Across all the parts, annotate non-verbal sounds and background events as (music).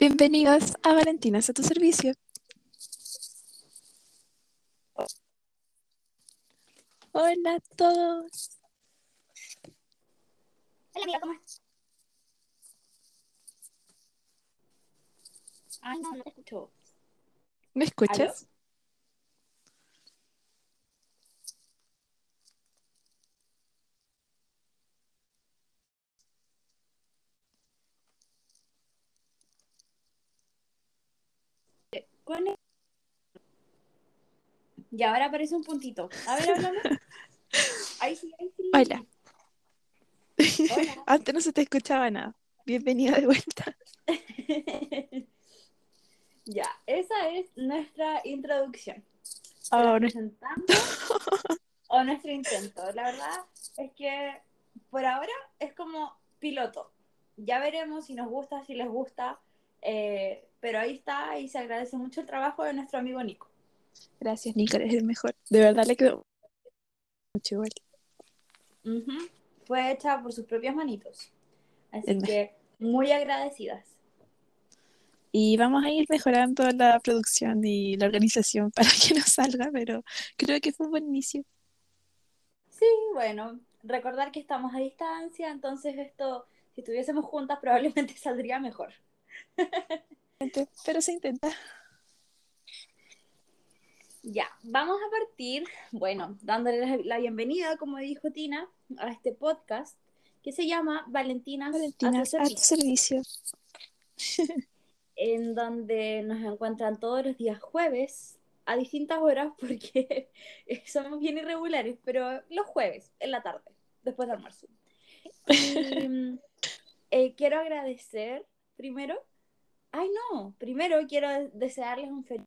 Bienvenidos a Valentinas a tu servicio. Hola a todos. Hola amiga, ¿cómo estás? Ay, no, no te escucho. ¿Me escuchas? ¿Cuál es? Y ahora aparece un puntito. A ver, háblame. (laughs) Ahí sí, ahí sí. Hola. Hola. (laughs) Antes no se te escuchaba nada. Bienvenida de vuelta. (laughs) ya, esa es nuestra introducción. Presentando o nuestro intento. La verdad es que por ahora es como piloto. Ya veremos si nos gusta, si les gusta. eh, pero ahí está y se agradece mucho el trabajo de nuestro amigo Nico. Gracias, Nico, eres el mejor. De verdad le quedó mucho igual. Fue hecha por sus propias manitos. Así El que muy agradecidas. Y vamos a ir mejorando la producción y la organización (laughs) para que nos salga, pero creo que fue un buen inicio. Sí, bueno, recordar que estamos a distancia, entonces esto, si estuviésemos juntas, (laughs) probablemente saldría mejor. Pero se intenta. Ya, vamos a partir, bueno, dándole la- bienvenida, como dijo Tina, a este podcast que se llama Valentinas, Valentinas a tu servicio, servicio. (laughs) en donde nos encuentran todos los días jueves a distintas horas porque (laughs) somos bien irregulares, pero los jueves, en la tarde, después del almuerzo. Y, mm, eh, quiero agradecer primero, ay no, primero quiero desearles un feliz,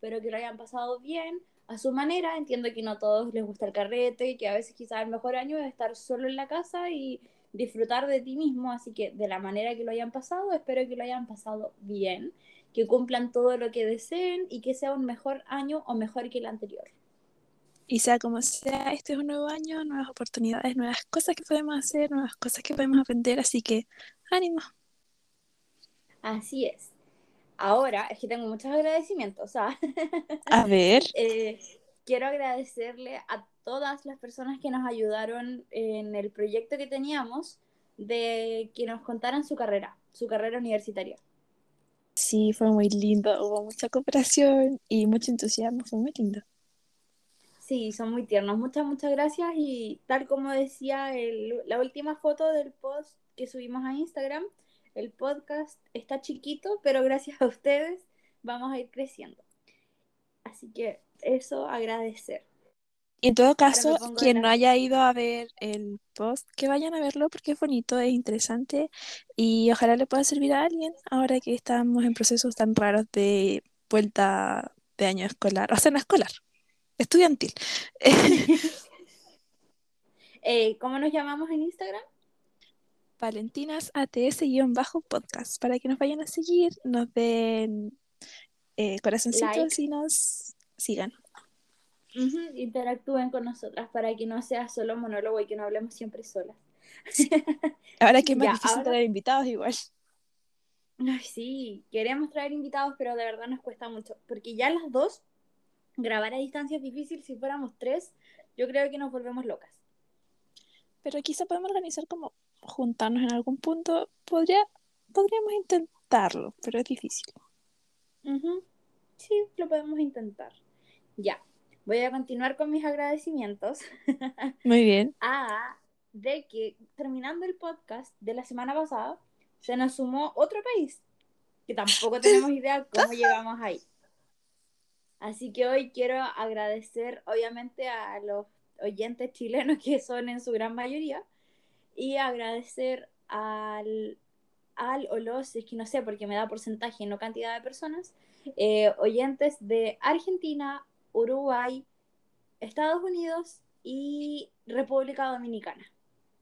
espero que lo hayan pasado bien a su manera, entiendo que no a todos les gusta el carrete y que a veces quizás el mejor año es estar solo en la casa y disfrutar de ti mismo, así que de la manera que lo hayan pasado, espero que lo hayan pasado bien, que cumplan todo lo que deseen y que sea un mejor año o mejor que el anterior. Y sea como sea, este es un nuevo año, nuevas oportunidades, nuevas cosas que podemos hacer, nuevas cosas que podemos aprender, así que ánimo. Así es. Ahora es que tengo muchos agradecimientos, ¿ah? A ver, (laughs) Eh, quiero agradecerle a todas las personas que nos ayudaron en el proyecto que teníamos de que nos contaran su carrera, su carrera universitaria. sí, fue muy lindo, hubo mucha cooperación y mucho entusiasmo, fue muy lindo. Sí, son muy tiernos. Muchas, muchas gracias. Y tal como decía el- la última foto del post que subimos a Instagram, el podcast está chiquito, pero gracias a ustedes vamos a ir creciendo. Así que eso agradecer. Y en todo caso, quien no haya ido a ver el post, que vayan a verlo porque es bonito, es interesante y ojalá le pueda servir a alguien ahora que estamos en procesos tan raros de vuelta de año escolar, o sea, no escolar, estudiantil. (laughs) Eh, ¿Cómo nos llamamos en Instagram? Valentinas ATS-podcast para que nos vayan a seguir, nos den eh, corazoncitos Like. y nos sigan. Interactúen con nosotras para que no sea solo monólogo y que no hablemos siempre solas. Ahora que es (laughs) más Ya, difícil ahora- traer invitados igual. Ay, sí, queremos traer invitados, pero de verdad nos cuesta mucho. Porque ya las dos, grabar a distancia es difícil. Si fuéramos tres, yo creo que nos volvemos locas. Pero quizá podemos organizar como juntarnos en algún punto. Podría, podríamos intentarlo, pero es difícil. Ujú. Sí, lo podemos intentar. Ya, voy a continuar con mis agradecimientos (laughs) Muy bien. a de que terminando el podcast de la semana pasada, se nos sumó otro país, que tampoco tenemos idea cómo llegamos ahí. Así que hoy quiero agradecer obviamente a los oyentes chilenos que son en su gran mayoría y agradecer al, al o los, es que no sé porque me da porcentaje no cantidad de personas, eh, oyentes de Argentina, Uruguay, Estados Unidos y República Dominicana.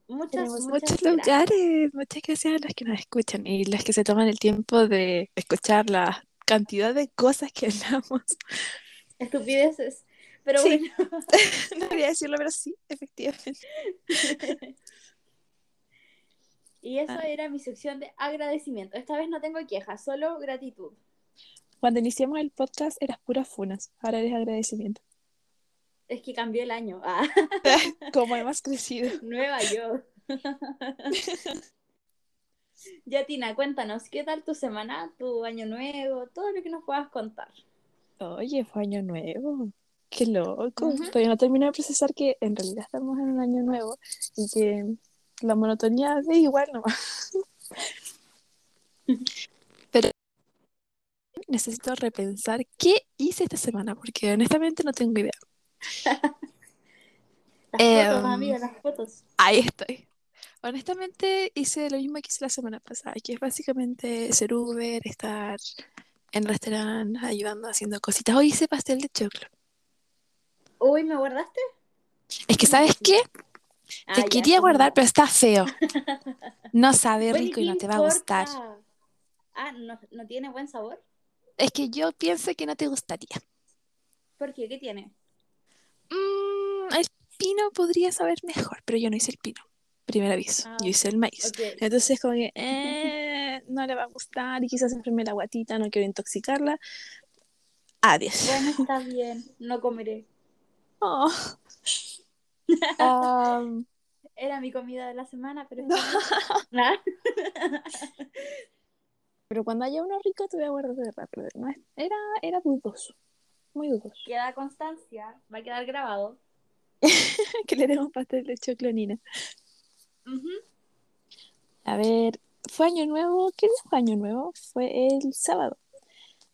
Muchas, muchas muchos gracias. lugares. Muchas gracias a los que nos escuchan y las que se toman el tiempo de escuchar la cantidad de cosas que (laughs) hablamos. Estupideces. Pero Sí. bueno. (laughs) No quería decirlo, pero sí, efectivamente. (laughs) Y eso Ah. era mi sección de agradecimiento. Esta vez no tengo quejas, solo gratitud. Cuando iniciamos el podcast eras puras funas, ahora eres agradecimiento. Es que cambió el año. Ah, (laughs) Como hemos crecido. (laughs) nueva yo. (laughs) ya, Tina, cuéntanos, ¿qué tal tu semana, tu año nuevo, todo lo que nos puedas contar? Oye, fue año nuevo. Qué loco. Todavía no termino de procesar que en realidad estamos en un año nuevo y que la monotonía es igual nomás. (laughs) Pero necesito repensar qué hice esta semana, porque honestamente no tengo idea. (laughs) Las Em, fotos, amiga, las fotos. Ahí estoy. Honestamente hice lo mismo que hice la semana pasada, que es básicamente ser Uber, estar en restaurante ayudando haciendo cositas. Hoy hice pastel de choclo. Uy, ¿me guardaste? Es que, ¿sabes qué? Ah, Te quería guardar, pero está feo. (laughs) No sabe rico y ¿qué no te va a gustar. Ah, ¿no, ¿no tiene buen sabor? Es que yo pienso que no te gustaría. ¿Por qué? ¿Qué tiene? Mm, el pino podría saber mejor, pero yo no hice el pino. Primer aviso, Ah, yo hice el maíz. Entonces, como que (laughs) eh, no le va a gustar y quizás enferme la guatita, no quiero intoxicarla. Adiós. Bueno, está bien, no comeré. (laughs) Oh. (laughs) Era mi comida de la semana, pero. (laughs) Ah, pero cuando haya uno rico te voy a guardar de rápido. ¿no? Era, era dudoso, muy dudoso. Queda constancia, va a quedar grabado. (laughs) que le demos pastel de choclonina. Ujú. A ver, fue año nuevo. ¿Qué día fue año nuevo? Fue el sábado.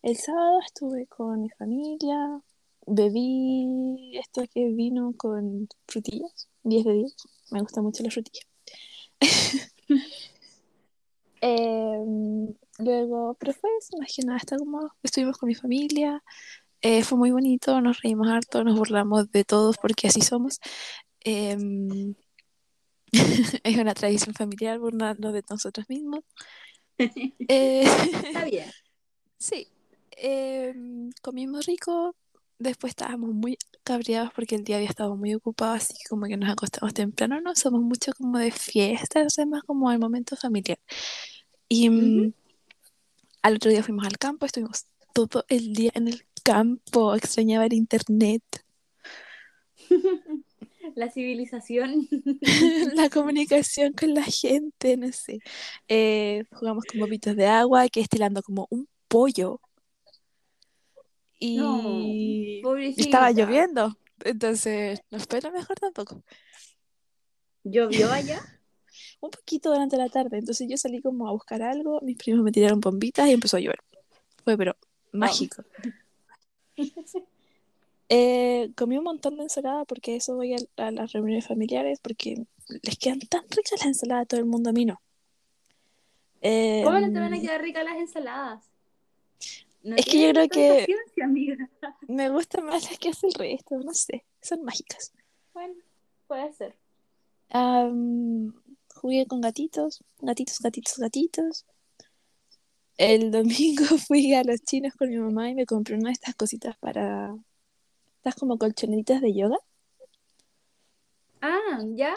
El sábado estuve con mi familia, bebí esto que vino con frutillas, 10 de 10. Me gustan mucho las frutillas. (laughs) Em, luego, pero fue eso, más que nada, está como estuvimos con mi familia, eh, fue muy bonito, nos reímos harto, nos burlamos de todos porque así somos. Em, (laughs) es una tradición familiar burlarnos de nosotros mismos. (laughs) Eh, Está bien. sí, em, comimos rico, después estábamos muy cabreados porque el día había estado muy ocupado, así que como que nos acostamos temprano, no somos mucho como de fiestas, es más como el momento familiar. Y mm, al otro día fuimos al campo, estuvimos todo el día en el campo, extrañaba el internet, (laughs) La civilización. (laughs) la (laughs) comunicación con la gente, no sé. Eh, jugamos con bobitos de agua, que estilando como un pollo. Y No, estaba lloviendo, entonces no fue lo mejor tampoco. ¿Llovió allá? (laughs) Un poquito durante la tarde, entonces yo salí como a buscar algo, mis primos me tiraron bombitas y empezó a llover. Fue pero mágico. (laughs) Eh, comí un montón de ensalada porque eso voy a, a las reuniones familiares porque les quedan tan ricas las ensaladas a todo el mundo, a mí no. ¿Cómo no te van a Em, quedar ricas las ensaladas? No Es que yo creo que- ciencia, amiga. (laughs) me gustan más las que hace el resto, no sé, son mágicas. Bueno, puede ser. Am, jugué con gatitos, gatitos, gatitos, gatitos. El (laughs) domingo fui a los chinos con mi mamá y me compré una de estas cositas para... Estas como colchonetitas de yoga. Ah, ¿ya?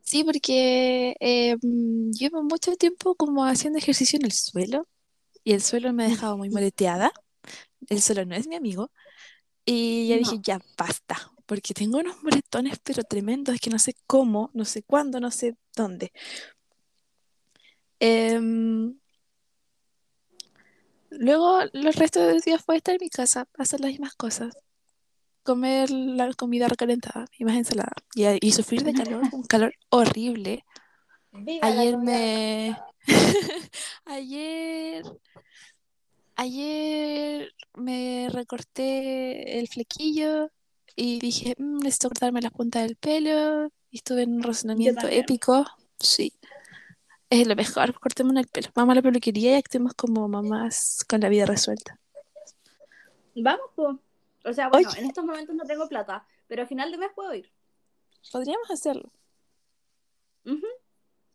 Sí, porque eh, mm, llevo mucho tiempo como haciendo ejercicio en el suelo y el suelo me ha dejado muy moleteada. El suelo no es mi amigo. Y ya dije, ya basta, porque tengo unos moretones pero tremendos que no sé cómo, no sé cuándo, no sé dónde. Em, luego, los restos del día fue estar en mi casa, hacer las mismas cosas, comer la comida recalentada y más ensalada y, y sufrir de calor, un (laughs) calor horrible. Viva Ayer me... (laughs) Ayer... Ayer me recorté el flequillo y dije, "Mm, necesito cortarme las puntas del pelo. Y estuve en un razonamiento épico. Sí, es lo mejor, cortémonos el pelo. Vamos a la peluquería y actuemos como mamás con la vida resuelta. Vamos, po. O sea, bueno, Oye. en estos momentos no tengo plata, pero a final de mes puedo ir. Podríamos hacerlo.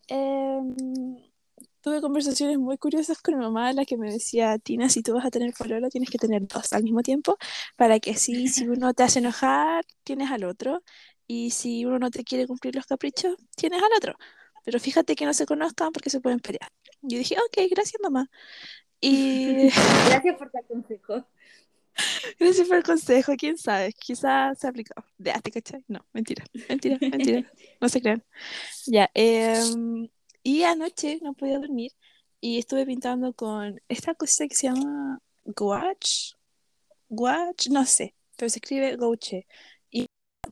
Em, tuve conversaciones muy curiosas con mi mamá, la que me decía, Tina, si tú vas a tener pololo, tienes que tener dos al mismo tiempo, para que así, si (laughs) uno te hace enojar, tienes al otro, y si uno no te quiere cumplir los caprichos, tienes al otro. pero fíjate que no se conozcan porque se pueden pelear. Yo dije, ok, gracias mamá. Y (laughs) Gracias por tu consejo. gracias por el consejo, quién sabe, quizás se aplicó. De ¿te cachai? No, mentira, mentira, mentira, (laughs) no se crean. Ya, em, y anoche no podía dormir y estuve pintando con esta cosa que se llama gouache, gouache, no sé, pero se escribe gouache. Y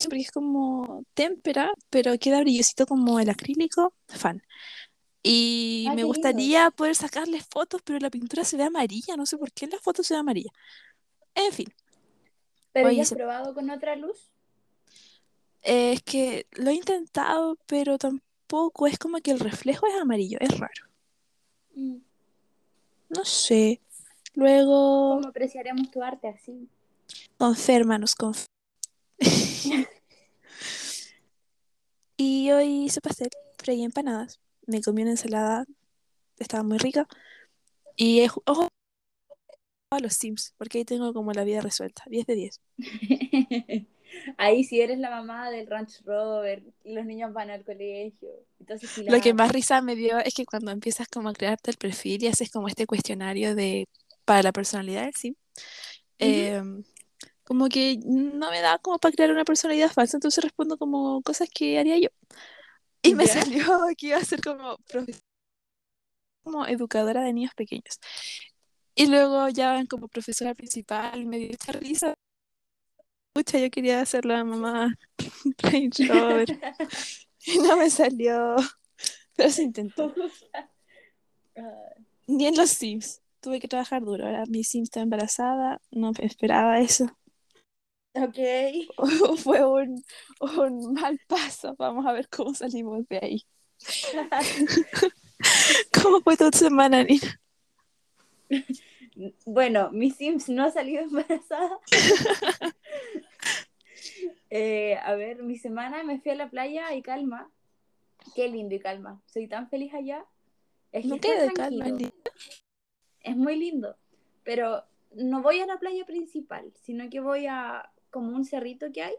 porque es como témpera, pero queda brillosito como el acrílico, fan. Y Ah, me qué lindo. gustaría poder sacarle fotos, pero la pintura se ve amarilla, no sé por qué en la foto se ve amarilla. En fin, ¿Pero Oye, ya has se- probado con otra luz? eh, es que lo he intentado, pero tampoco es como que el reflejo es amarillo, es raro. Mm. No sé. Luego, ¿Cómo apreciaremos tu arte así? con fe, hermanos, con fe. (laughs) Y hoy hice pastel, freí empanadas, me comí una ensalada, estaba muy rica. Y es- ojo a los Sims, porque ahí tengo como la vida resuelta, 10 de 10. (laughs) Ahí si eres la mamá del Ranch Rover, los niños van al colegio. Entonces, Lo que más risa me dio es que cuando empiezas como a crearte el perfil y haces como este cuestionario de para la personalidad del Sim, eh, como que no me da como para crear una personalidad falsa, entonces respondo como cosas que haría yo. Y me ¿Ya? salió (laughs) que iba a ser como profes- como educadora de niños pequeños. Y luego ya como profesora principal me dio mucha risa. Pucha, yo quería ser la mamá (laughs) Range Rover (laughs) y no me salió, pero se intentó. (laughs) Ah, Ni en los Sims. Tuve que trabajar duro. Ahora mi Sim está embarazada. No esperaba eso. ok. Fue un, un mal paso. Vamos a ver cómo salimos de ahí. ¿Cómo fue tu semana, Nina? Bueno, mi Sims no ha salido embarazada. Eh, a ver, mi semana me fui a la playa y calma. Qué lindo y calma. Soy tan feliz allá. Es No calma. Es muy lindo. Pero no voy a la playa principal, sino que voy a como un cerrito que hay,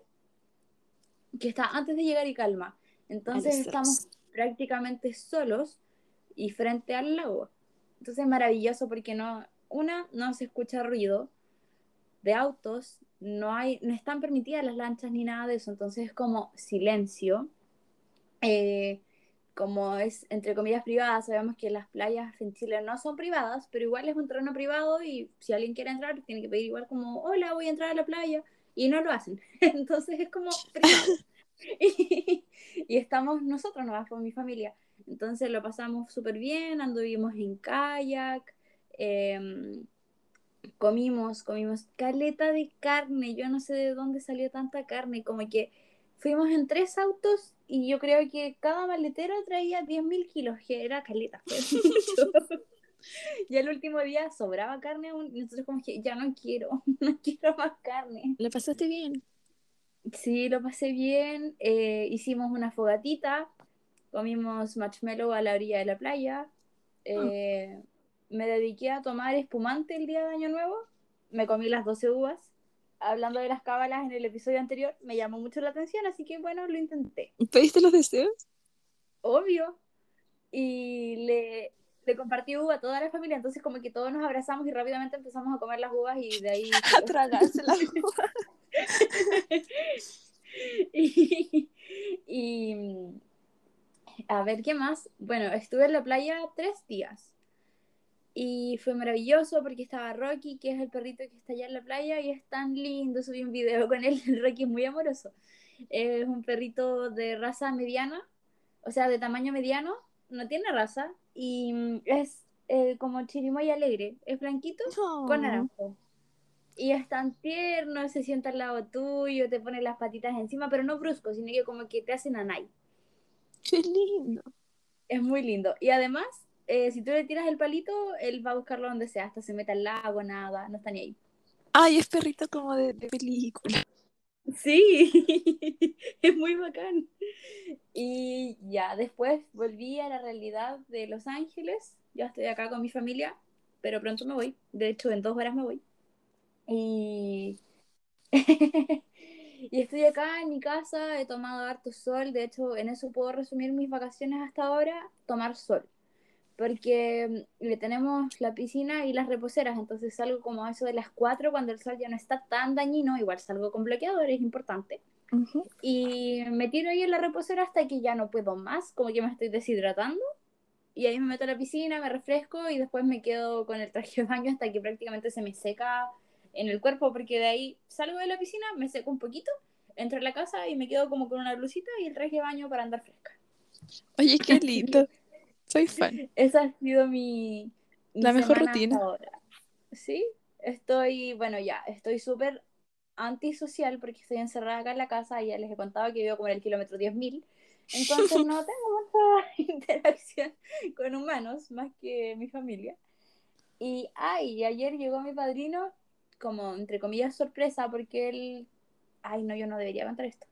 que está antes de llegar y calma. Entonces estamos prácticamente solos y frente al lago. Entonces es maravilloso porque no, una, no se escucha ruido de autos, no hay, no están permitidas las lanchas ni nada de eso, entonces es como silencio. Eh, como es entre comillas privada, sabemos que las playas en Chile no son privadas, pero igual es un terreno privado y si alguien quiere entrar, tiene que pedir igual como, hola, voy a entrar a la playa, y no lo hacen. (laughs) Entonces es como privado. (laughs) y, y estamos nosotros nomás con mi familia. Entonces lo pasamos súper bien, anduvimos en kayak, eh, comimos, comimos caleta de carne, yo no sé de dónde salió tanta carne, como que fuimos en tres autos y yo creo que cada maletero traía 10.000 kilos, que era caleta. (laughs) Y el último día sobraba carne aún, y nosotros como que ya no quiero, (laughs) no quiero más carne. ¿Le pasaste bien? Sí, lo pasé bien. eh, hicimos una fogatita, comimos marshmallow a la orilla de la playa. eh, Me dediqué a tomar espumante el día de Año Nuevo. Me comí las 12 uvas. Hablando de las cábalas en el episodio anterior, me llamó mucho la atención, así que bueno, lo intenté. ¿Pediste los deseos? Obvio. Y le, le compartí uva a toda la familia, entonces como que todos nos abrazamos y rápidamente empezamos a comer las uvas y de ahí... (laughs) A tragarse la (laughs) y, y, a ver qué más. Bueno, estuve en la playa tres días y fue maravilloso porque estaba Rocky, que es el perrito que está allá en la playa y es tan lindo. Subí un video con él. (laughs) Rocky es muy amoroso. Es un perrito de raza mediana, o sea, de tamaño mediano, no tiene raza y mm, es eh, como chirimoy alegre. Es blanquito con naranjo. Y es tan tierno, se sienta al lado tuyo, te pone las patitas encima, pero no brusco, sino que como que te hacen anay. Qué lindo. Es muy lindo. Y además, eh, si tú le tiras el palito, él va a buscarlo donde sea, hasta se mete al lago, nada, no está ni ahí. Ay, es perrito como de, de película. Sí, (laughs) es muy bacán. Y ya, después volví a la realidad de Los Ángeles. Ya estoy acá con mi familia, pero pronto me voy. De hecho, en dos horas me voy. Y, (laughs) Y estoy acá en mi casa, he tomado harto sol, de hecho en eso puedo resumir mis vacaciones hasta ahora, tomar sol. Porque mm, le tenemos la piscina y las reposeras, entonces salgo como a eso de las 4 cuando el sol ya no está tan dañino, igual salgo con bloqueador, es importante. Y me tiro ahí en la reposera hasta que ya no puedo más, como que me estoy deshidratando. Y ahí me meto a la piscina, me refresco y después me quedo con el traje de baño hasta que prácticamente se me seca en el cuerpo, porque de ahí salgo de la piscina, me seco un poquito, entro a la casa y me quedo como con una blusita y el traje de baño para andar fresca. Oye, qué (laughs) lindo. Soy fan. Esa ha sido mi, la mejor rutina. Ahora. Sí, estoy, bueno, ya, estoy súper antisocial porque estoy encerrada acá en la casa y ya les he contado que vivo como en el kilómetro 10.000. Entonces no (laughs) tengo mucha (laughs) interacción con humanos más que mi familia. Y ay, ayer llegó mi padrino como entre comillas sorpresa porque él ay no yo no debería contar esto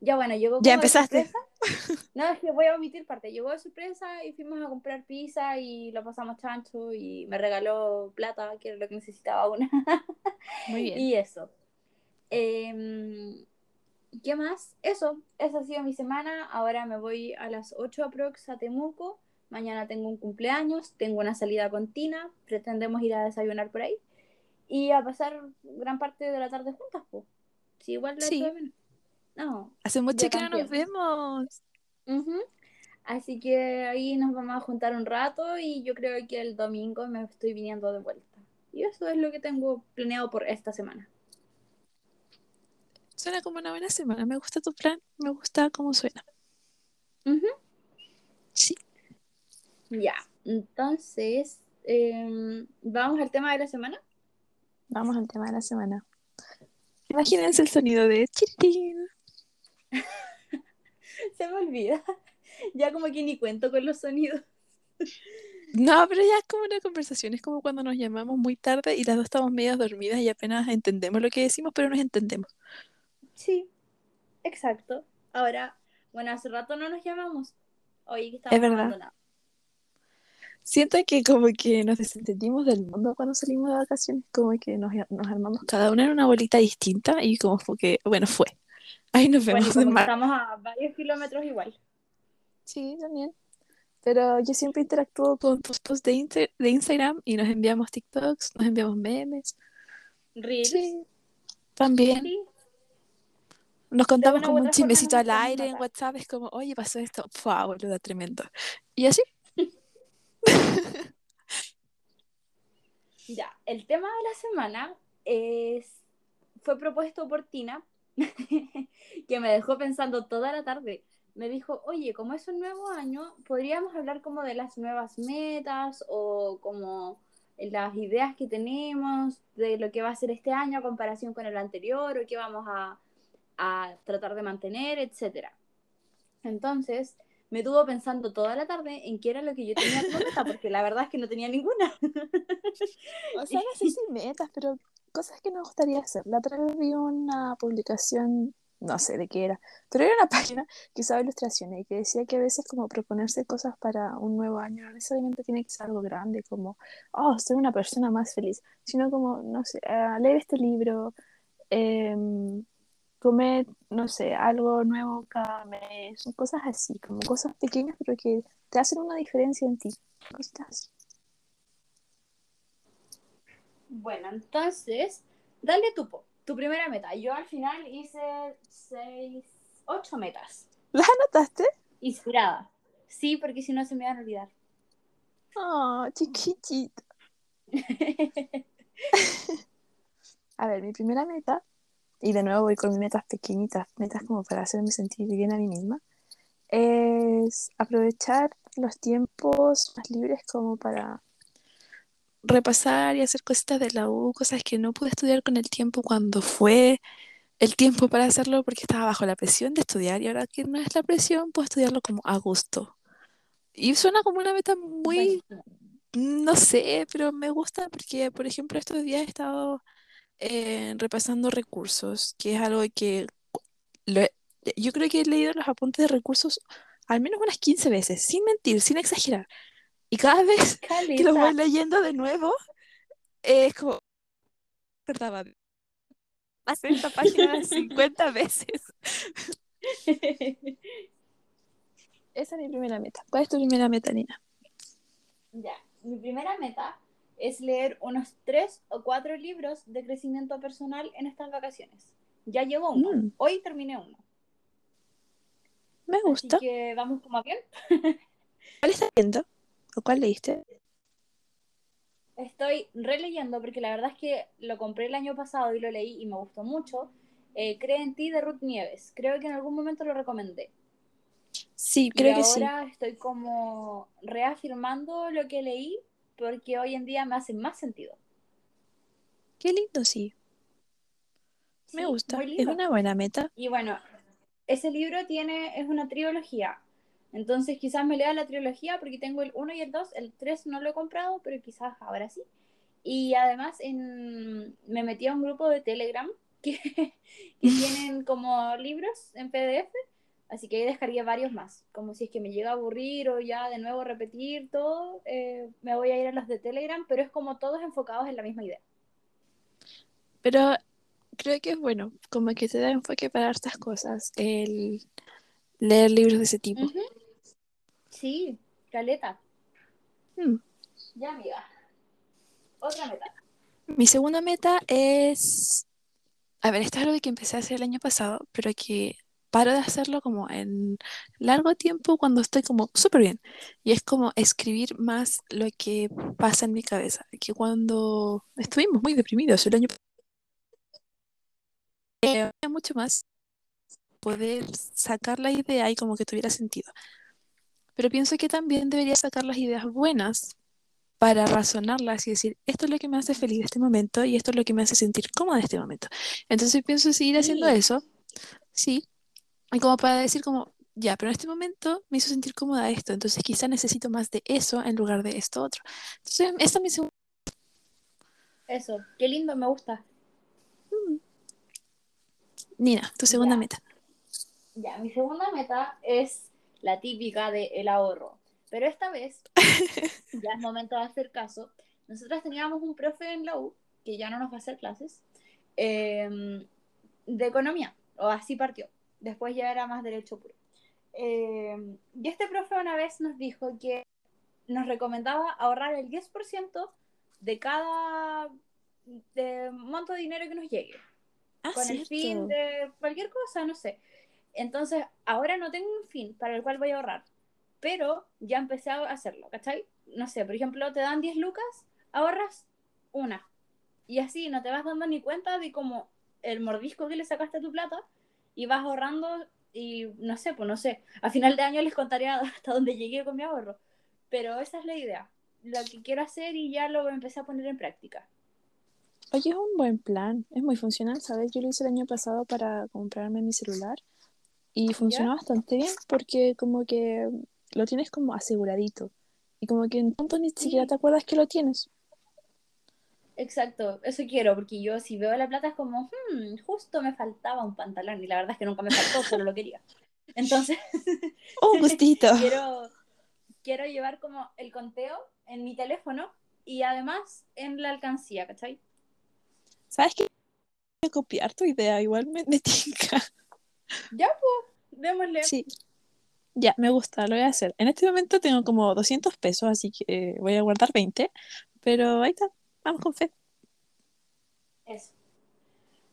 ya bueno llegó ya empezaste (laughs) no es que voy a omitir parte llegó de sorpresa y fuimos a comprar pizza y lo pasamos chancho y me regaló plata que era lo que necesitaba una muy (laughs) bien y eso em, ¿Qué más? Eso, esa ha sido mi semana. Ahora me voy a las 8 aprox a Temuco. Mañana tengo un cumpleaños, tengo una salida con Tina. Pretendemos ir a desayunar por ahí y a pasar gran parte de la tarde juntas, pues. Sí, igual lo sí. No. Hace mucho que no nos vemos. Así que ahí nos vamos a juntar un rato y yo creo que el domingo me estoy viniendo de vuelta. Y eso es lo que tengo planeado por esta semana. Suena como una buena semana. Me gusta tu plan, me gusta cómo suena. Sí. Ya, entonces, em, vamos al tema de la semana. Vamos al tema de la semana. Imagínense el sonido de chiritín. (laughs) Se me olvida. Ya como que ni cuento con los sonidos. No, pero ya es como una conversación, es como cuando nos llamamos muy tarde y las dos estamos medias dormidas y apenas entendemos lo que decimos, pero nos entendemos. Sí, exacto. Ahora, bueno, hace rato no nos llamamos. Hoy que estamos es verdad siento que como que nos desentendimos del mundo cuando salimos de vacaciones, como que nos, nos armamos cada una en una bolita distinta y como fue que, bueno, fue. Ahí nos vemos. Bueno, estamos a varios kilómetros igual. Sí, también. Pero yo siempre interactúo con tus posts de, de Instagram y nos enviamos TikToks, nos enviamos memes. Reels. Sí, también. Nos contamos como un chismecito al aire en WhatsApp, es como, oye, pasó esto, fue boluda, tremendo. Y así. (laughs) ya, el tema de la semana es, fue propuesto por Tina, (laughs) que me dejó pensando toda la tarde. Me dijo, oye, como es un nuevo año, podríamos hablar como de las nuevas metas o como las ideas que tenemos de lo que va a ser este año a comparación con el anterior o qué vamos a, a tratar de mantener, etcétera. Entonces, me tuvo pensando toda la tarde en qué era lo que yo tenía como meta, porque la verdad es que no tenía ninguna. (laughs) o sea, no sé si metas, pero cosas que me gustaría hacer. La otra vez vi una publicación, no sé de qué era, pero era una (laughs) página que usaba ilustraciones y que decía que a veces como proponerse cosas para un nuevo año no necesariamente tiene que ser algo grande, como, oh, ser una persona más feliz, sino como, no sé, uh, leer este libro, eh, comer, no sé, algo nuevo cada mes, cosas así, como cosas pequeñas, pero que te hacen una diferencia en ti. Cositas Bueno, entonces, dale tu, tu primera meta. Yo al final hice seis, ocho metas. ¿Las anotaste? Inspirada. Sí, porque si no se me van a olvidar. Oh, chiquitito. (laughs) a ver, mi primera meta y de nuevo voy con mis metas pequeñitas, metas como para hacerme sentir bien a mí misma, es aprovechar los tiempos más libres como para repasar y hacer cositas de la U, cosas que no pude estudiar con el tiempo cuando fue el tiempo para hacerlo porque estaba bajo la presión de estudiar y ahora que no es la presión, puedo estudiarlo como a gusto. Y suena como una meta muy, no sé, pero me gusta porque, por ejemplo, estos días he estado eh, repasando recursos, que es algo que yo creo que he leído los apuntes de recursos al menos unas 15 veces, sin mentir, sin exagerar. Y cada vez (laughs) que lo voy leyendo de nuevo, es como... pasé esta página 50 (laughs) veces. (laughs) Esa es mi primera meta. ¿Cuál es tu primera meta, Nina? Ya, mi primera meta es leer unos tres o cuatro libros de crecimiento personal en estas vacaciones. Ya llevo uno. Mm. Hoy terminé uno. Me gusta. Así que vamos como bien. ¿Cuál estás leyendo? ¿O cuál leíste? Estoy releyendo porque la verdad es que lo compré el año pasado y lo leí y me gustó mucho. Eh, Cree en ti de Ruth Nieves. Creo que en algún momento lo recomendé. Sí, creo y que sí. ahora estoy como reafirmando lo que leí porque hoy en día me hace más sentido. Qué lindo, sí. Me Sí, gusta. muy Es una buena meta. Y bueno, ese libro tiene, es una trilogía. Entonces quizás me lea la trilogía porque tengo el 1 y el 2. El 3 no lo he comprado, pero quizás ahora sí. Y además en, me metí a un grupo de Telegram (laughs) que, que tienen (laughs) como libros en PDF. Así que ahí descargué varios más. Como si es que me llega a aburrir o ya de nuevo repetir todo, eh, me voy a ir a los de Telegram, pero es como todos enfocados en la misma idea. Pero creo que es bueno, como que te da enfoque para estas cosas, el leer libros de ese tipo. Ujú. Sí, caleta. Mm. Ya, amiga. Otra meta. Mi segunda meta es, a ver, esto es algo que empecé a hacer el año pasado, pero que paro de hacerlo como en largo tiempo cuando estoy como súper bien. Y es como escribir más lo que pasa en mi cabeza, que cuando estuvimos muy deprimidos el año pasado, eh, mucho más poder sacar la idea y como que tuviera sentido. Pero pienso que también debería sacar las ideas buenas para razonarlas y decir, esto es lo que me hace feliz en este momento y esto es lo que me hace sentir cómoda en este momento. Entonces pienso seguir haciendo Sí. eso, sí, y como para decir como, ya, pero en este momento me hizo sentir cómoda esto, entonces quizá necesito más de eso en lugar de esto otro. Entonces, esta es mi segunda. Eso, qué lindo, me gusta. Nina, tu segunda Ya. meta. Ya, mi segunda meta es la típica de el ahorro. Pero esta vez, (laughs) ya es momento de hacer caso. Nosotros teníamos un profe en la U, que ya no nos va a hacer clases, eh, de economía, o así partió. Después ya era más derecho puro. Eh, y este profe una vez nos dijo que nos recomendaba ahorrar el 10% de cada de monto de dinero que nos llegue Ah, con el cierto. fin de cualquier cosa, no sé. Entonces, ahora no tengo un fin para el cual voy a ahorrar, pero ya empecé a hacerlo, ¿cachai? No sé, por ejemplo, te dan 10 lucas, ahorras una. Y así no te vas dando ni cuenta de como el mordisco que le sacaste a tu plata y vas ahorrando y no sé, pues no sé. A final de año les contaré (laughs) hasta dónde llegué con mi ahorro. Pero esa es la idea. Lo que quiero hacer y ya lo empecé a poner en práctica. Oye, es un buen plan, es muy funcional, ¿sabes? Yo lo hice el año pasado para comprarme mi celular y funcionó bastante bien porque como que lo tienes como aseguradito y como que en punto ni siquiera te acuerdas que lo tienes. Exacto, eso quiero, porque yo si veo la plata es como, hmm, justo me faltaba un pantalón y la verdad es que nunca me faltó, solo lo quería. Entonces, (laughs) ¡Oh, gustito! (laughs) quiero, quiero llevar como el conteo en mi teléfono y además en la alcancía, ¿cachai? ¿Sabes qué? Voy a copiar tu idea, igual me, me tinca. Ya, pues, démosle. Sí. Ya, me gusta, lo voy a hacer. En este momento tengo como 200 pesos, así que eh, voy a guardar 20, pero ahí está, vamos con fe. Eso.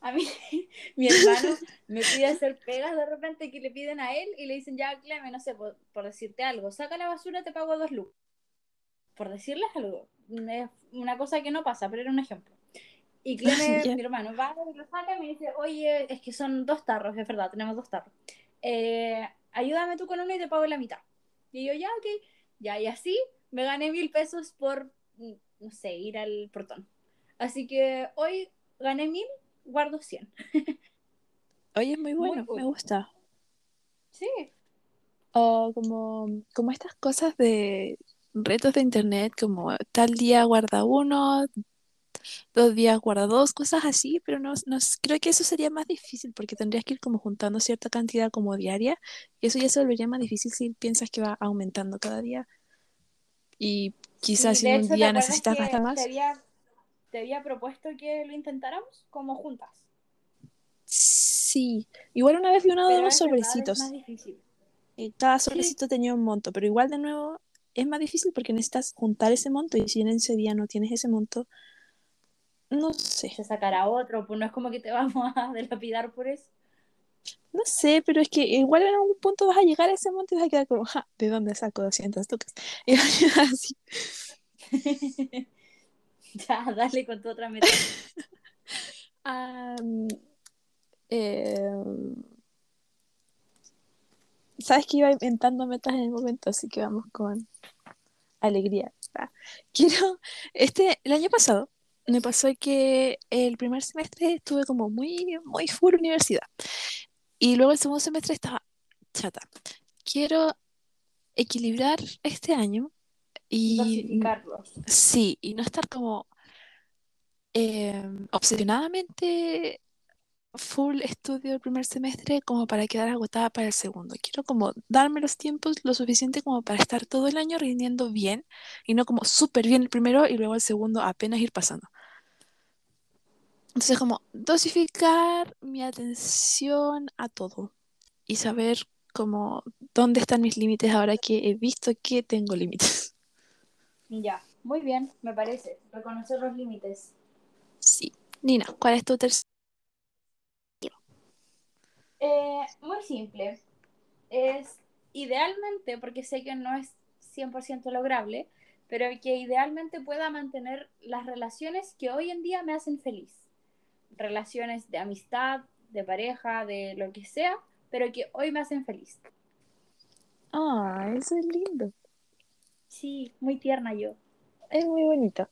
A mí, (laughs) mi hermano me pide hacer pegas de repente que le piden a él y le dicen, ya, Cleme, no sé, por, por decirte algo, saca la basura, te pago dos lucas. Por decirles algo. Es una cosa que no pasa, pero era un ejemplo. Y (laughs) Cleme, Ya. mi hermano, va y lo saca y me dice, oye, es que son dos tarros, es verdad, tenemos dos tarros. Eh, ayúdame tú con uno y te pago la mitad. Y yo, ya, ok. Ya, y así me gané mil pesos por, mm, no sé, ir al portón. Así que hoy gané mil, guardo 100. (laughs) Oye, es muy Muy bueno, cool. me gusta. Sí, O como, como estas cosas de retos de internet, como tal día guarda uno, dos días guarda dos, cosas así, pero no, creo que eso sería más difícil porque tendrías que ir como juntando cierta cantidad como diaria y eso ya se volvería más difícil si piensas que va aumentando cada día. Y quizás Sí, si en un ¿te día necesitas gastar te más. había, te había propuesto que lo intentáramos como juntas? Sí, igual una vez vi uno de unos sobrecitos. más difícil. y cada Sí, sobrecito tenía un monto, pero igual de nuevo es más difícil porque necesitas juntar ese monto y si en ese día no tienes ese monto, no sé. se sacará otro, pues no es como que te (laughs) vamos a delapidar por eso. No sé, pero es que igual en algún punto vas a llegar a ese monto y vas a quedar como, "Ja, ¿de dónde saco 200 lucas? (laughs) Y vas a quedar así. (laughs) ya, dale con tu otra meta. Em, Sabes que iba inventando metas en el momento, así que vamos con alegría. Ah, Quiero, este, el año pasado me pasó que el primer semestre estuve como muy, muy full universidad. Y luego el segundo semestre estaba chata. Quiero equilibrar este año y sí, y no estar como em, obsesionadamente full estudio el primer semestre como para quedar agotada para el segundo. Quiero como darme los tiempos lo suficiente como para estar todo el año rindiendo bien y no como súper bien el primero y luego el segundo apenas ir pasando. Entonces como dosificar mi atención a todo y saber como dónde están mis límites ahora que he visto que tengo límites. Ya, muy bien, me parece. Reconocer los límites. Sí. Nina, ¿cuál es tu tercer? Eh, muy simple. Es idealmente, porque sé que no es 100% lograble, pero que idealmente pueda mantener las relaciones que hoy en día me hacen feliz. Relaciones de amistad, de pareja, de lo que sea, pero que hoy me hacen feliz. Ah, eso es lindo. Sí, muy tierna yo. Es muy bonito.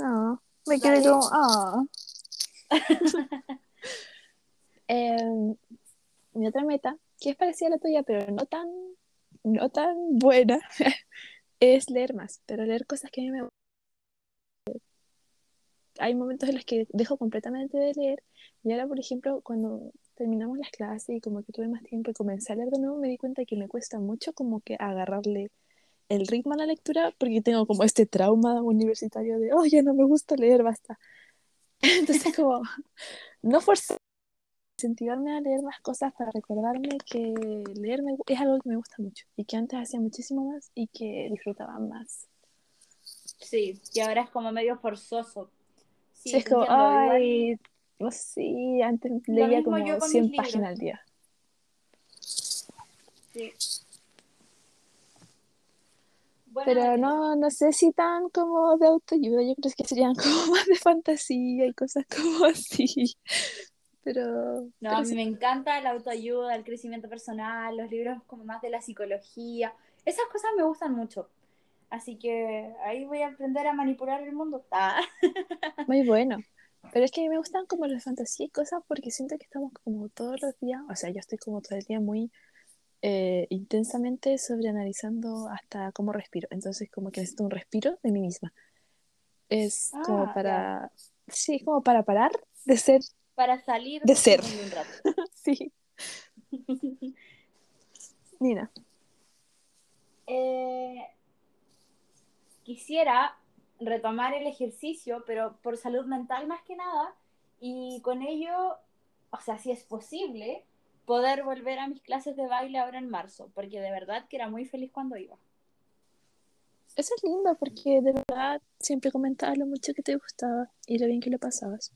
Ah, me quedé como, ah. (laughs) Em, mi otra meta, que es parecida a la tuya, pero no tan, no tan buena, (laughs) es leer más, pero leer cosas que a mí me Hay momentos en los que dejo completamente de leer y ahora, por ejemplo, cuando terminamos las clases y como que tuve más tiempo y comencé a leer de nuevo, me di cuenta que me cuesta mucho como que agarrarle el ritmo a la lectura porque tengo como este trauma universitario de, oh, ya no me gusta leer, basta. (laughs) Entonces, como, no forzar, incentivarme a leer más cosas para recordarme que leer me- es algo que me gusta mucho y que antes hacía muchísimo más y que disfrutaba más. Sí, y ahora es como medio forzoso. Sí, Sí, es como, ay, no sé, antes leía como con 100 mis libros. páginas al día. sí. Pero no, no sé si tan como de autoayuda, yo creo que serían (laughs) como más de fantasía y cosas como así. Pero, No, pero a mí sí. me encanta la autoayuda, el crecimiento personal, los libros como más de la psicología. Esas cosas me gustan mucho. Así que ahí voy a aprender a manipular el mundo. Ah. (laughs) Muy bueno. Pero es que a mí me gustan como las fantasías y cosas porque siento que estamos como todos los días, o sea, yo estoy como todo el día muy eh, intensamente sobreanalizando hasta cómo respiro. Entonces como que necesito un respiro de mí misma. Es como Ah, para, sí, como para parar de ser, Para salir De ser. un rato. (laughs) sí, (laughs) Nina. Eh, quisiera retomar el ejercicio, pero por salud mental más que nada, y con ello, o sea, si es posible, poder volver a mis clases de baile ahora en marzo, porque de verdad que era muy feliz cuando iba. Eso es lindo porque de verdad siempre comentabas lo mucho que te gustaba y lo bien que lo pasabas.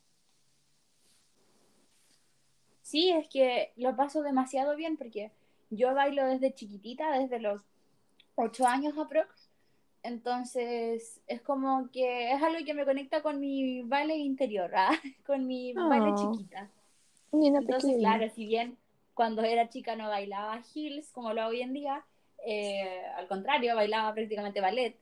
Sí, es que lo paso demasiado bien porque yo bailo desde chiquitita, desde los 8 años aprox. Entonces es como que es algo que me conecta con mi baile interior, ¿ah? (laughs) con mi baile Oh. chiquita. Entonces, pequeña. claro, si bien cuando era chica no bailaba heels como lo hago hoy en día, eh, al contrario, bailaba prácticamente ballet,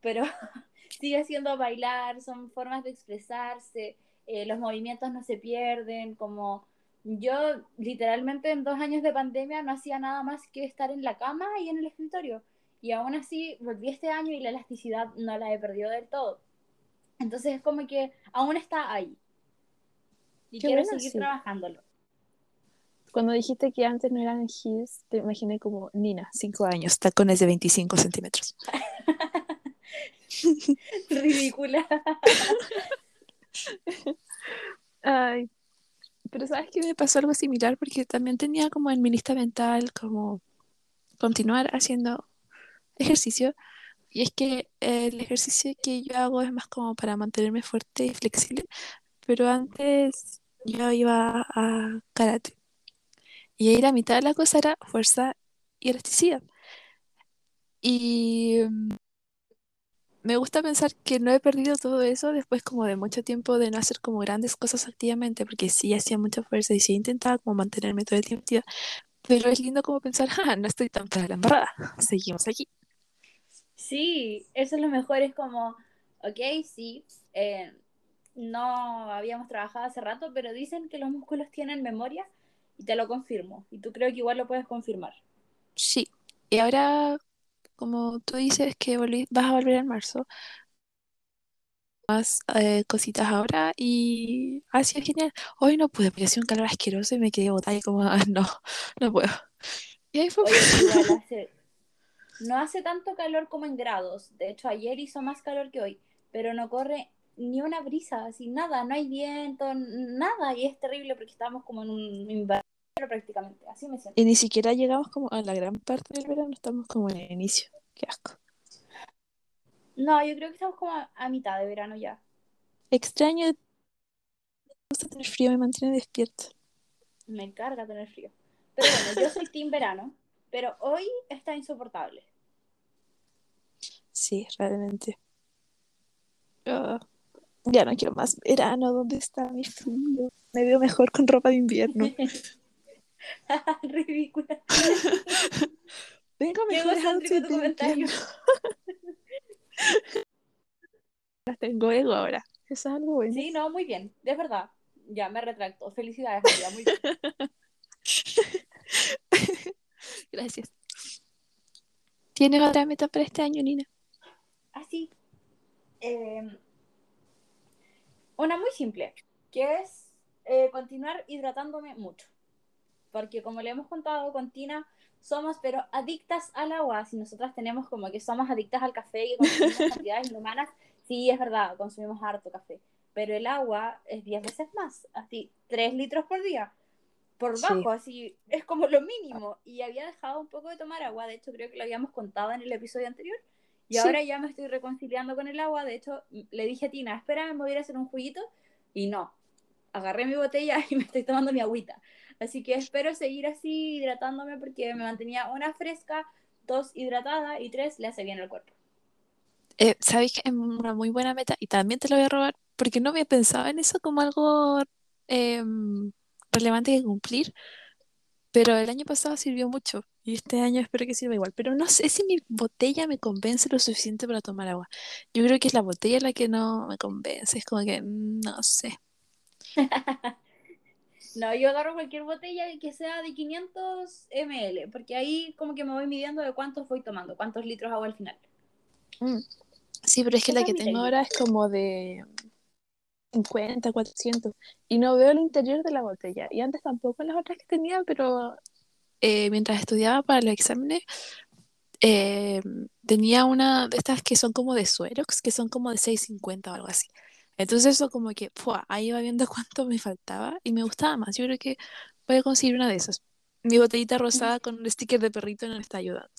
pero (laughs) sigue siendo bailar, son formas de expresarse, eh, los movimientos no se pierden, como yo literalmente en dos años de pandemia no hacía nada más que estar en la cama y en el escritorio, y aún así volví este año y la elasticidad no la he perdido del todo. Entonces es como que aún está ahí. Y Qué quiero bueno, seguir sí. trabajándolo. Cuando dijiste que antes no eran heels, te imaginé como Nina, 5 años, tacones de 25 centímetros. (laughs) Ridícula. (laughs) Ay, Pero sabes que me pasó algo similar porque también tenía como en mi lista mental como continuar haciendo ejercicio. Y es que el ejercicio que yo hago es más como para mantenerme fuerte y flexible. Pero antes yo iba a karate. Y ahí la mitad de la cosa era fuerza y elasticidad. Y mm, me gusta pensar que no he perdido todo eso después como de mucho tiempo de no hacer como grandes cosas activamente, porque sí hacía mucha fuerza y sí intentaba como mantenerme todo el tiempo pero es lindo como pensar, (laughs) ah, no estoy tan para la embarrada, seguimos aquí. Sí, eso es lo mejor, es como, ok, sí, eh, no habíamos trabajado hace rato, pero dicen que los músculos tienen memoria y te lo confirmo, y tú creo que igual lo puedes confirmar. Sí, y ahora como tú dices que volví- vas a volver en marzo, más eh, cositas ahora y ha sido genial. Hoy no pude porque hacía un calor asqueroso y me quedé botada y como, (laughs) "Ah, no, no puedo. Y ahí fue. Oye, aquí (laughs) igual hace, no hace tanto calor como en grados, de hecho ayer hizo más calor que hoy, pero no corre ni una brisa, así nada, no hay viento, nada, y es terrible porque estamos como en un invierno prácticamente, así me siento. Y ni siquiera llegamos como a la gran parte del verano, estamos como en el inicio. Qué asco. No, yo creo que estamos como a, a mitad de verano ya. Extraño, me gusta tener frío, me mantiene despierta. Me encarga tener frío. Pero bueno, yo soy team verano, pero hoy está insoportable. Sí, realmente. Ah, ya no quiero más verano, ¿dónde está mi frío? Me veo mejor con ropa de invierno. (laughs) Ridícula. (laughs) Vengo mejor tu comentario. (laughs) Tengo ego ahora. Eso es algo bueno. Sí, no, muy bien, de verdad. Ya me retracto. Felicidades, amiga, muy bien. Gracias. ¿Tienes otra meta para este año, Nina? Así. Eh, una muy simple, que es eh, continuar hidratándome mucho. Porque como le hemos contado con Tina, somos pero adictas al agua. Si nosotras tenemos como que somos adictas al café y consumimos (laughs) cantidades inhumanas, sí, es verdad, consumimos harto café. Pero el agua es 10 veces más, así, 3 litros por día. Por Sí. bajo, así, es como lo mínimo. Y había dejado un poco de tomar agua, de hecho creo que lo habíamos contado en el episodio anterior. Y Sí. ahora ya me estoy reconciliando con el agua. De hecho, le dije a Tina, espera, me voy a ir a hacer un juguito. Y no, agarré mi botella (laughs) y me estoy tomando mi agüita. Así que espero seguir así hidratándome porque me mantenía una fresca, dos hidratada y tres le hace bien al cuerpo. Eh, ¿sabéis que es una muy buena meta? Y también te lo voy a robar porque no había pensado en eso como algo em, relevante que cumplir. Pero el año pasado sirvió mucho y este año espero que sirva igual. Pero no sé si mi botella me convence lo suficiente para tomar agua. Yo creo que es la botella la que no me convence. Es como que mm, no sé. (laughs) No, yo agarro cualquier botella que sea de 500 ml, porque ahí como que me voy midiendo de cuántos voy tomando, cuántos litros hago al final. Mm. Sí, pero es que la es que tengo ahora es como de 50, 400 y no veo el interior de la botella. Y antes tampoco las otras que tenía, pero eh, mientras estudiaba para los exámenes eh, tenía una de estas que son como de Suerox, que son como de 6.50 o algo así. Entonces eso como que, ¡fua! ahí iba viendo (laughs) cuánto me faltaba y me gustaba más. Yo creo que voy a conseguir una de esas. Mi botellita rosada con un sticker de perrito no me está ayudando.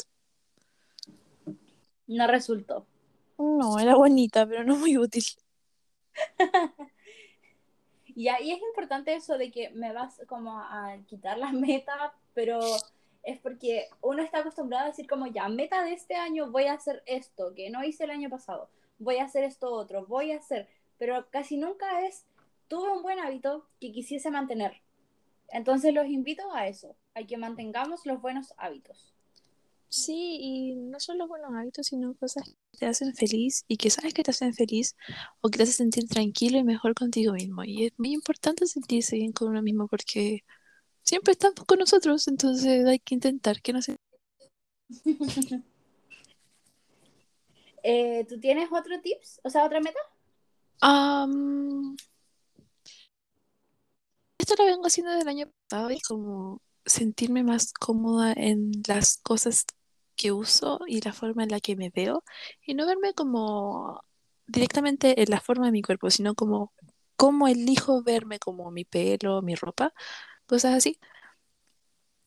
No resultó. No, era bonita, pero no muy útil. (laughs) Y ahí es importante eso de que me vas como a quitar las metas, pero es porque uno está acostumbrado a decir como ya, meta de este año voy a hacer esto, que no hice el año pasado, voy a hacer esto otro, voy a hacer, pero casi nunca es, tuve un buen hábito que quisiese mantener. Entonces los invito a eso, a que mantengamos los buenos hábitos. Sí, y no solo buenos hábitos, sino cosas que te hacen feliz y que sabes que te hacen feliz o que te hacen sentir tranquilo y mejor contigo mismo. Y es muy importante sentirse bien con uno mismo porque siempre estamos con nosotros, entonces hay que intentar que no se... (laughs) Eh, ¿Tú tienes otro tips? O sea, otra meta? Am, esto lo vengo haciendo desde el año pasado y como sentirme más cómoda en las cosas que uso y la forma en la que me veo y no verme como directamente en la forma de mi cuerpo, sino como cómo elijo verme, como mi pelo, mi ropa, cosas así.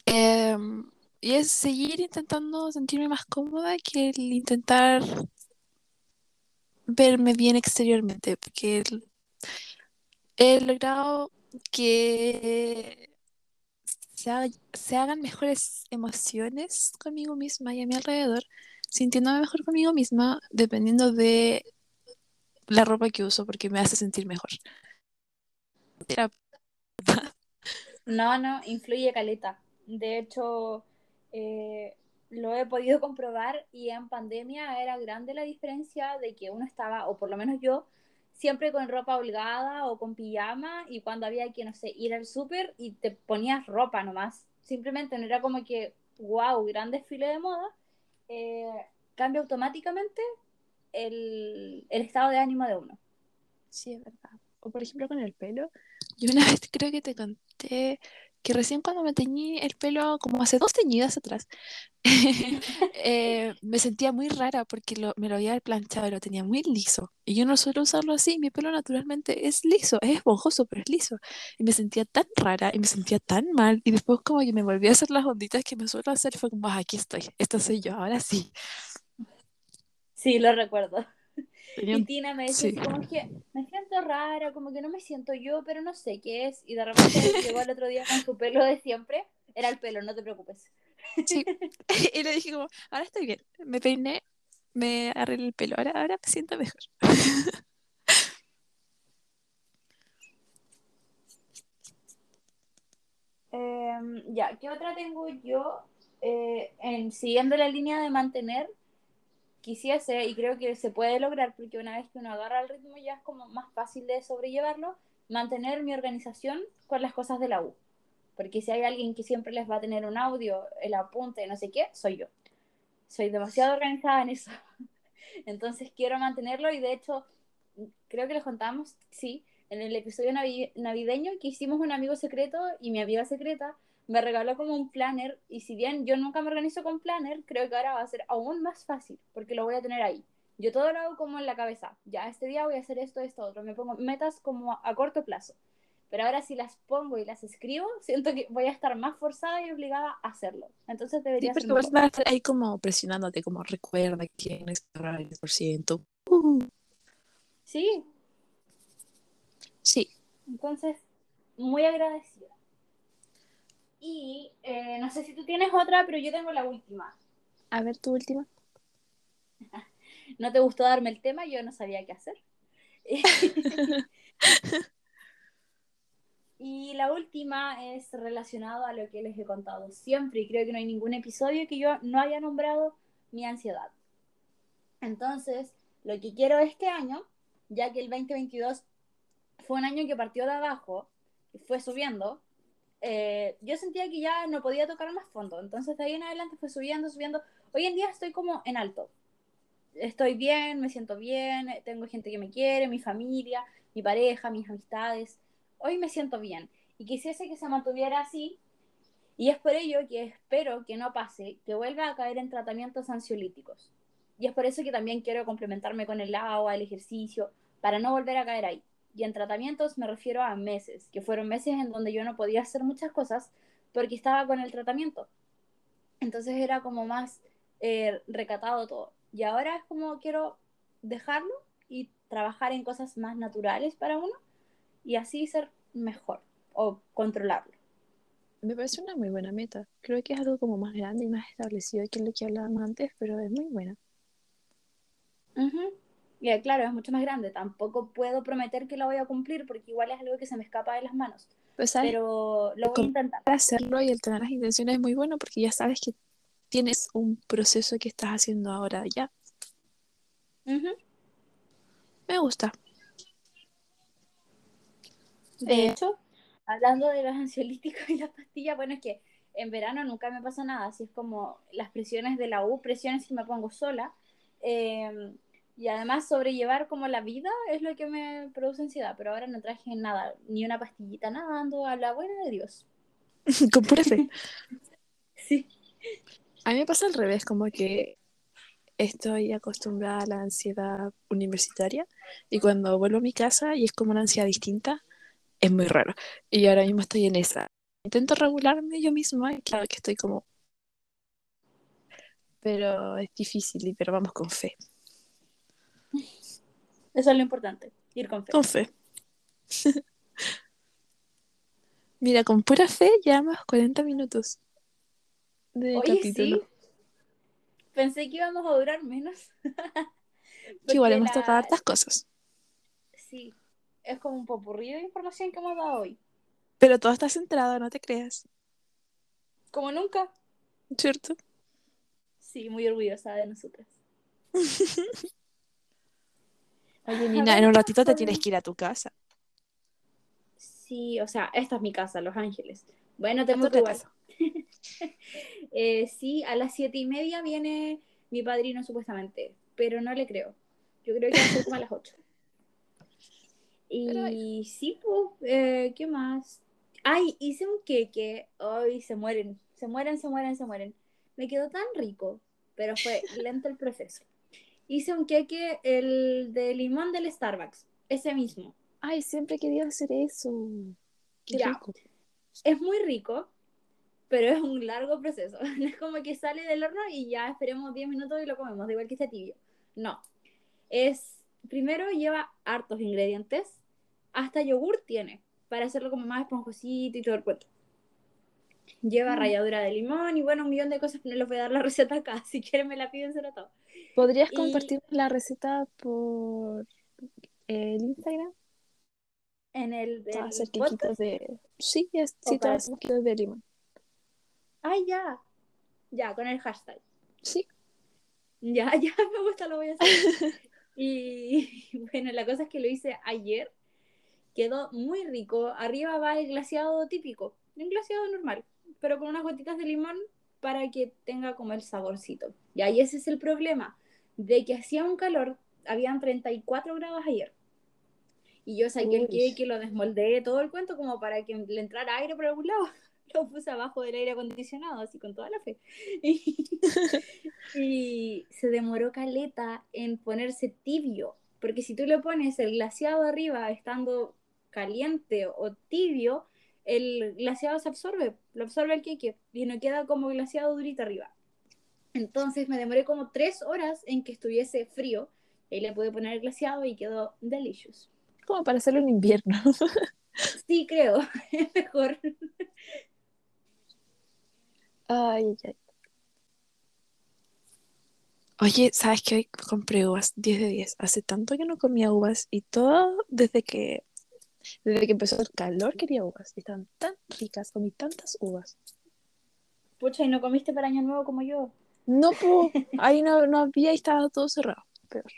Em, y es seguir intentando sentirme más cómoda que el intentar verme bien exteriormente, porque he logrado que se, ha- se hagan mejores emociones conmigo misma y a mi alrededor, sintiéndome mejor conmigo misma, dependiendo de la ropa que uso, porque me hace sentir mejor. Era- No, no, influye caleta. De hecho, eh, lo he podido comprobar y en pandemia era grande la diferencia de que uno estaba, o por lo menos yo, siempre con ropa holgada o con pijama y cuando había que, no sé, ir al súper y te ponías ropa nomás. Simplemente no era como que, wow, gran desfile de moda. eh, cambia automáticamente el, el estado de ánimo de uno. Sí, es verdad. O por ejemplo con el pelo. Yo una (laughs) vez creo que te conté que recién cuando me teñí el pelo, como hace dos teñidas atrás, (laughs) eh, me sentía muy rara porque me lo había planchado y lo tenía muy liso. Y yo no suelo usarlo así. Mi pelo naturalmente es liso, es esponjoso, pero es liso. Y me sentía tan rara y me sentía tan mal. Y después como que me volví a hacer las onditas que me suelo hacer fue como, "Ah, aquí estoy, esta soy yo, ahora sí. Sí, lo recuerdo. Y Tina me decía Sí. así como que me siento rara, como que no me siento yo, pero no sé qué es. Y de repente llegó el otro día con su pelo de siempre. Era el pelo, no te preocupes. Sí. (laughs) Y le dije como, ahora estoy bien. Me peiné, me arreglé el pelo, ahora, ahora me siento mejor. (laughs) Em, ya, ¿qué otra tengo yo? Eh, en, siguiendo la línea de mantener, quisiese, y creo que se puede lograr, porque una vez que uno agarra el ritmo ya es como más fácil de sobrellevarlo, mantener mi organización con las cosas de la U. Porque si hay alguien que siempre les va a tener un audio, el apunte, no sé qué, soy yo. Soy demasiado organizada en eso. (laughs) Entonces quiero mantenerlo y de hecho, creo que les contamos, sí, en el episodio navi- navideño que hicimos un amigo secreto y mi amiga secreta me regaló como un planner y si bien yo nunca me organizo con planner, creo que ahora va a ser aún más fácil porque lo voy a tener ahí. Yo todo lo hago como en la cabeza. Ya este día voy a hacer esto, esto, otro. Me pongo metas como a, a corto plazo. Pero ahora si las pongo y las escribo, (laughs) siento que voy a estar más forzada y obligada a hacerlo. Entonces Sí, debería porque ser vas a estar ahí como presionándote, como recuerda que tienes que ahorrar el 10%. Uh, Sí, sí, entonces muy agradecida. Y eh, no sé si tú tienes otra, pero yo tengo la última. a ver tu última. (laughs) No te gustó darme el tema, yo no sabía qué hacer. (laughs) y la última es relacionado a lo que les he contado siempre y creo que no hay ningún episodio que yo no haya nombrado mi ansiedad. Entonces, lo que quiero este año, ya que el 2022 fue un año que partió de abajo y fue subiendo, eh, yo sentía que ya no podía tocar más fondo. Entonces, de ahí en adelante fue subiendo, subiendo. Hoy en día estoy como en alto. Estoy bien, me siento bien, tengo gente que me quiere, mi familia, mi pareja, mis amistades. Hoy me siento bien y quisiese que se mantuviera así. Y es por ello que espero que no pase, que vuelva a caer en tratamientos ansiolíticos. Y es por eso que también quiero complementarme con el agua, el ejercicio, para no volver a caer ahí. Y en tratamientos me refiero a meses, que fueron meses en donde yo no podía hacer muchas cosas porque estaba con el tratamiento. Entonces era como más eh, recatado todo. Y ahora es como quiero dejarlo y trabajar en cosas más naturales para uno y así ser mejor o controlarlo. Me parece una muy buena meta. Creo que es algo como más grande y más establecido que lo que hablábamos antes, pero es muy buena. Uh -huh. Y claro, es mucho más grande. Tampoco puedo prometer que lo voy a cumplir porque igual es algo que se me escapa de las manos. Pues. Pero lo voy a intentar. Hacerlo y el tener las intenciones es muy bueno porque ya sabes que tienes un proceso que estás haciendo ahora ya. Uh -huh. Me gusta. De eh, hecho, hablando de los ansiolíticos y las pastillas, bueno, es que en verano nunca me pasa nada, así es como las presiones de la U, presiones si me pongo sola. Eh, y además sobrellevar como la vida es lo que me produce ansiedad, pero ahora no traje nada, ni una pastillita, nada, ando a la buena de Dios. (laughs) Con pura fe. (laughs) sí. A mí me pasa al revés, como que estoy acostumbrada a la ansiedad universitaria y cuando vuelvo a mi casa y es como una ansiedad distinta, es muy raro. Y ahora mismo estoy en esa. Intento regularme yo misma y claro que estoy como... Pero es difícil, pero vamos con fe. Eso es lo importante, ir con fe. Con fe. Mira, con pura fe llevamos 40 minutos de Oye, capítulo. sí. Pensé que íbamos a durar menos. (laughs) Que igual hemos la- tocado hartas cosas. Sí, es como un popurrí de información que hemos dado hoy. Pero todo está centrado, no te creas. Como nunca. ¿Cierto? Sí, muy orgullosa de nosotras. (laughs) Oye, Nina, en un ¿qué ratito te tienes que ir a tu casa. Sí, o sea, esta es mi casa, Los Ángeles. Bueno, tengo tu que. (laughs) Eh, sí, a las siete y media viene mi padrino supuestamente, pero no le creo. Yo creo que va a ser como a las ocho. (laughs) Pero Y sí, pues, eh, ¿qué más? Ay, hice un queque. Ay, se mueren, se mueren, se mueren, se mueren. Me quedó tan rico, pero fue lento el proceso. Hice un queque, el de limón del Starbucks, ese mismo. Ay, siempre he querido hacer eso. Qué Ya. rico. Es muy rico, pero es un largo proceso. (laughs) No es como que sale del horno y ya esperemos 10 minutos y lo comemos, da igual que esté tibio. No. Es, primero lleva hartos ingredientes, hasta yogur tiene, para hacerlo como más esponjosito y todo el cuento. Lleva Mm. ralladura de limón y bueno, un millón de cosas no les voy a dar la (laughs) receta acá. Si quieren me la piden, se la todo. ¿Podrías Y- compartir la receta por el Instagram? En el quequitos de... Sí, es, ¿O sí, quequitos de limón. Ay, ya. Ya, con el hashtag. Sí. Ya, (laughs) ya me gusta, lo voy a hacer. Y (laughs) bueno, la cosa es que lo hice ayer. Quedó muy rico. Arriba va el glaseado típico, un glaseado normal, pero con unas gotitas de limón para que tenga como el saborcito. Y ahí ese es el problema, de que hacía un calor, habían 34 grados ayer. Y yo saqué el Uy. cake, lo desmoldé todo el cuento como para que le entrara aire por algún lado. (laughs) Lo puse abajo del aire acondicionado, así con toda la fe. (laughs) Y, y se demoró caleta en ponerse tibio, porque si tú le pones el glaseado arriba estando caliente o tibio, el glaseado se absorbe, lo absorbe el queque y no queda como glaseado durito arriba. Entonces me demoré como tres horas en que estuviese frío y le pude poner el glaseado y quedó delicious. Como para hacerlo en invierno. (laughs) Sí, creo, (laughs) es mejor. Ay, ay. Oye, ¿sabes qué? Hoy compré uvas 10 de 10. Hace tanto que no comía uvas y todo desde que desde que empezó el calor quería uvas. Estaban tan ricas, comí tantas uvas. Pucha, ¿y no comiste para año nuevo como yo? No, po, (laughs) ahí no, no había y estaba todo cerrado. Peor.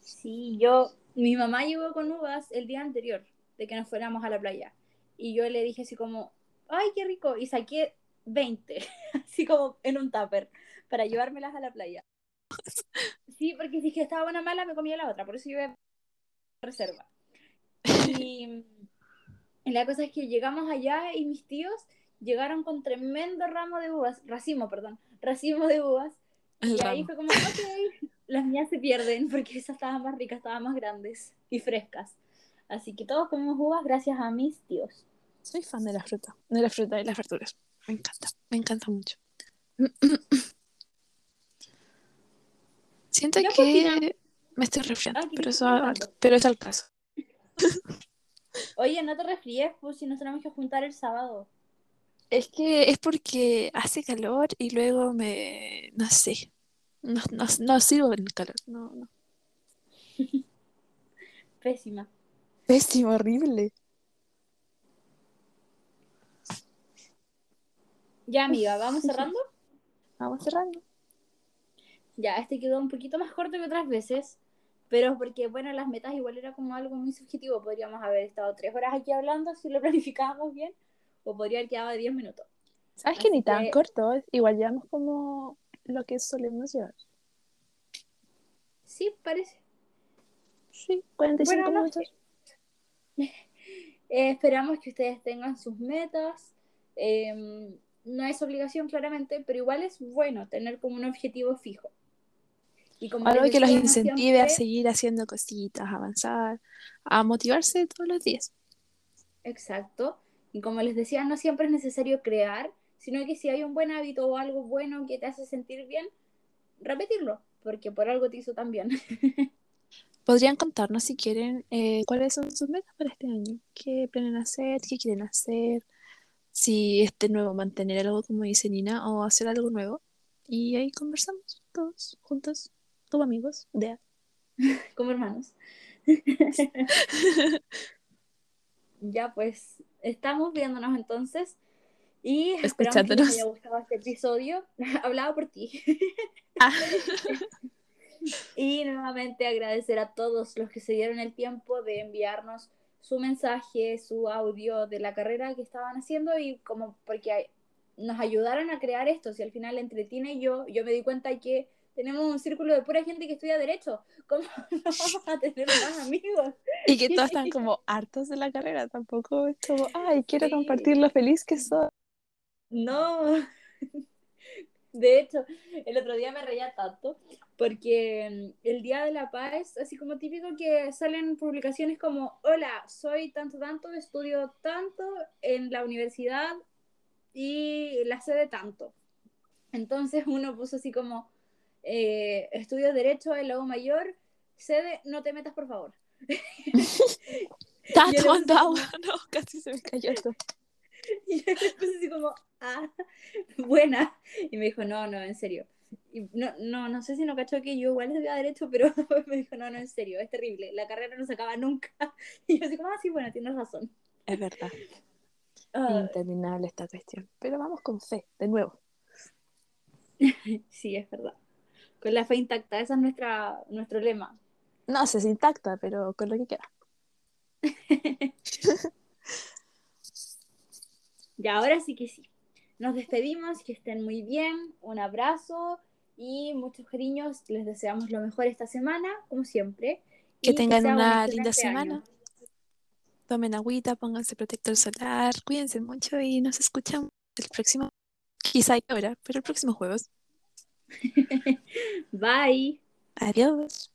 Sí, yo, mi mamá llegó con uvas el día anterior de que nos fuéramos a la playa. Y yo le dije así como, ay, qué rico. Y saqué 20, (laughs) así como en un tupper, para llevármelas a la playa. Sí, porque que estaba una mala, me comía la otra. Por eso yo iba a reserva. Y, y la cosa es que llegamos allá y mis tíos llegaron con tremendo ramo de uvas, racimo, perdón, racimo de uvas. El y ahí fue como, ok, las mías se pierden (laughs) porque esas estaban más ricas, estaban más grandes y frescas. Así que todos comimos uvas gracias a mis tíos. Soy fan de la fruta, de la fruta y las verduras. Me encanta, me encanta mucho. Siento que me estoy resfriando, que pero eso, pero es al caso. (laughs) Oye, no te resfríes, pues si nos tenemos que juntar el sábado. Es que es porque hace calor y luego me, no sé, no, no, no sirvo en el calor, no, no. (laughs) Pésima. Pésimo, horrible. Ya, amiga, ¿vamos cerrando? Vamos cerrando. Ya, este quedó un poquito más corto que otras veces, pero porque, bueno, las metas igual era como algo muy subjetivo. Podríamos haber estado tres horas aquí hablando si lo (laughs) planificábamos bien, o podría haber quedado de 10 minutos. ¿Sabes que ni Así tan que- corto? Igual llevamos como lo que solemos llevar. Sí, parece. Sí, 45 Bueno, no minutos. (laughs) Eh, esperamos que ustedes tengan sus metas. eh, no es obligación claramente, pero igual es bueno tener como un objetivo fijo. Y como Algo que los incentive a seguir haciendo cositas, avanzar, a motivarse todos los días. Exacto. Y como les decía, no siempre es necesario crear, sino que si hay un buen hábito o algo bueno que te hace sentir bien, repetirlo, porque por algo te hizo tan bien. (laughs) Podrían contarnos si quieren eh, cuáles son sus metas para este año, qué planean hacer, qué quieren hacer, si este nuevo mantener algo como dice Nina o hacer algo nuevo. Y ahí conversamos todos juntos, como amigos, de (laughs) como hermanos. (laughs) ya pues, estamos viéndonos entonces. Y esperamos que les haya gustado este episodio. (laughs) Hablaba por ti. Ah. y nuevamente agradecer a todos los que se dieron el tiempo de enviarnos su mensaje, su audio de la carrera que estaban haciendo y como porque nos ayudaron a crear esto. Si al final entretiene yo, yo me di cuenta que tenemos un círculo de pura gente que estudia derecho. ¿Cómo (laughs) no vamos a tener más amigos? Y que todos (laughs) están como hartos de la carrera, tampoco es como, ay, quiero compartir lo feliz que soy. No. (laughs) De hecho, el otro día me reía tanto porque mm, el Día de la Paz, así como típico que salen publicaciones como, hola, soy tanto, tanto, estudio tanto en la universidad y la sede tanto. Entonces uno puso así como, eh, estudio Derecho en Lago Mayor, sede, no te metas por favor. (laughs) Está tomando agua, (laughs) no, casi se me cayó esto. (laughs) Y yo le puse así como, ah, buena. Y me dijo, no, no, en serio. Y no, no, no sé si no cachó que yo igual había derecho, pero me dijo, no, no, en serio, es terrible. La carrera no se acaba nunca. Y yo así como, ah, sí, bueno, tienes razón. Es verdad. Ah. Interminable esta cuestión. Pero vamos con fe, de nuevo. sí, es verdad. Con la fe intacta, ese es nuestra, nuestro lema. No sé si intacta, pero con lo que quiera. (laughs) y ahora sí que sí. Nos despedimos, que estén muy bien, un abrazo y muchos cariños. Les deseamos lo mejor esta semana, como siempre. Que tengan una linda semana. Tomen agüita, pónganse protector solar, cuídense mucho y nos escuchamos el próximo, quizá ahora, pero el próximo jueves. (laughs) Bye. Adiós.